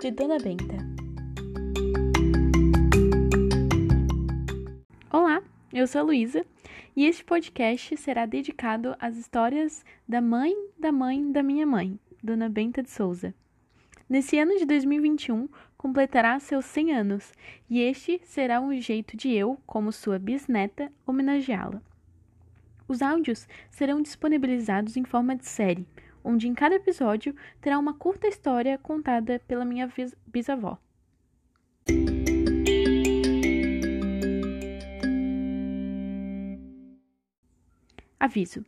de Dona Benta. Olá, eu sou a Luísa e este podcast será dedicado às histórias da mãe da mãe da minha mãe, Dona Benta de Souza. Nesse ano de 2021, completará seus 100 anos e este será um jeito de eu, como sua bisneta, homenageá-la. Os áudios serão disponibilizados em forma de série, onde em cada episódio terá uma curta história contada pela minha bisavó. Aviso: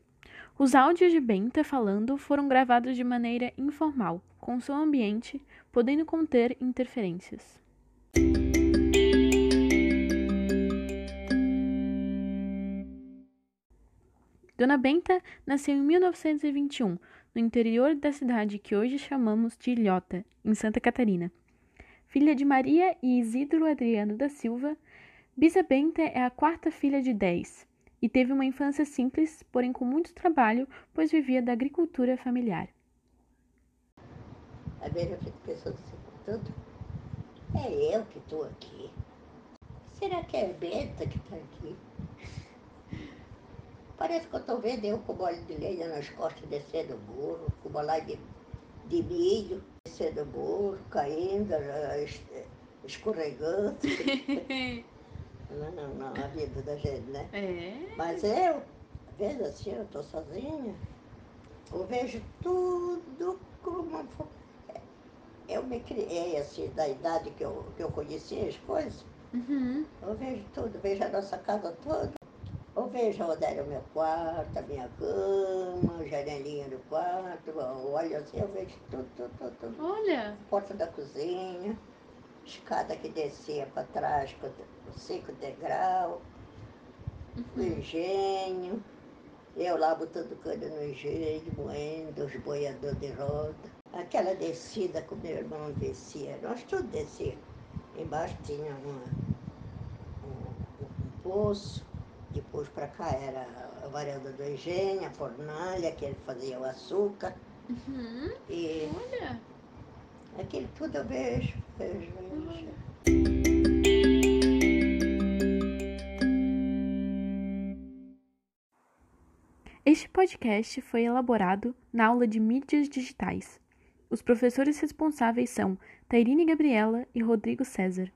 os áudios de Benta falando foram gravados de maneira informal, com som ambiente, podendo conter interferências. Dona Benta nasceu em 1921, no interior da cidade que hoje chamamos de Ilhota, em Santa Catarina. Filha de Maria e Isidro Adriano da Silva, Bisa Benta é a quarta filha de dez e teve uma infância simples, porém com muito trabalho, pois vivia da agricultura familiar. Vezes eu fico pensando assim, tudo. É eu que estou aqui. Será que é a Benta que está aqui? Parece que eu estou vendo eu com bola de lenha nas costas descendo o muro, com bola de, de milho, descendo o muro, caindo, eh, escorregando. não, não, não, a vida da gente, né? É. Mas eu, às vezes assim, eu estou sozinha, eu vejo tudo como. Eu me criei assim, da idade que eu, que eu conhecia as coisas. Uhum. Eu vejo tudo, vejo a nossa casa toda. Eu vejo onde era o meu quarto, a minha cama, a janelinha do quarto, olho assim, eu vejo tudo, tudo, tudo, tudo. Olha! Porta da cozinha, escada que descia para trás com cinco degrau, o engenho, eu lá botando cana no engenho, moendo os boiadores de roda. Aquela descida que o meu irmão descia, nós tudo descia. Embaixo tinha uma, um, um poço, depois para cá era a varanda do engenho, a fornalha, que ele fazia o açúcar. Uhum. E Olha! aquilo tudo eu vejo, vejo, vejo. Este podcast foi elaborado na aula de mídias digitais. Os professores responsáveis são Tairine Gabriela e Rodrigo César.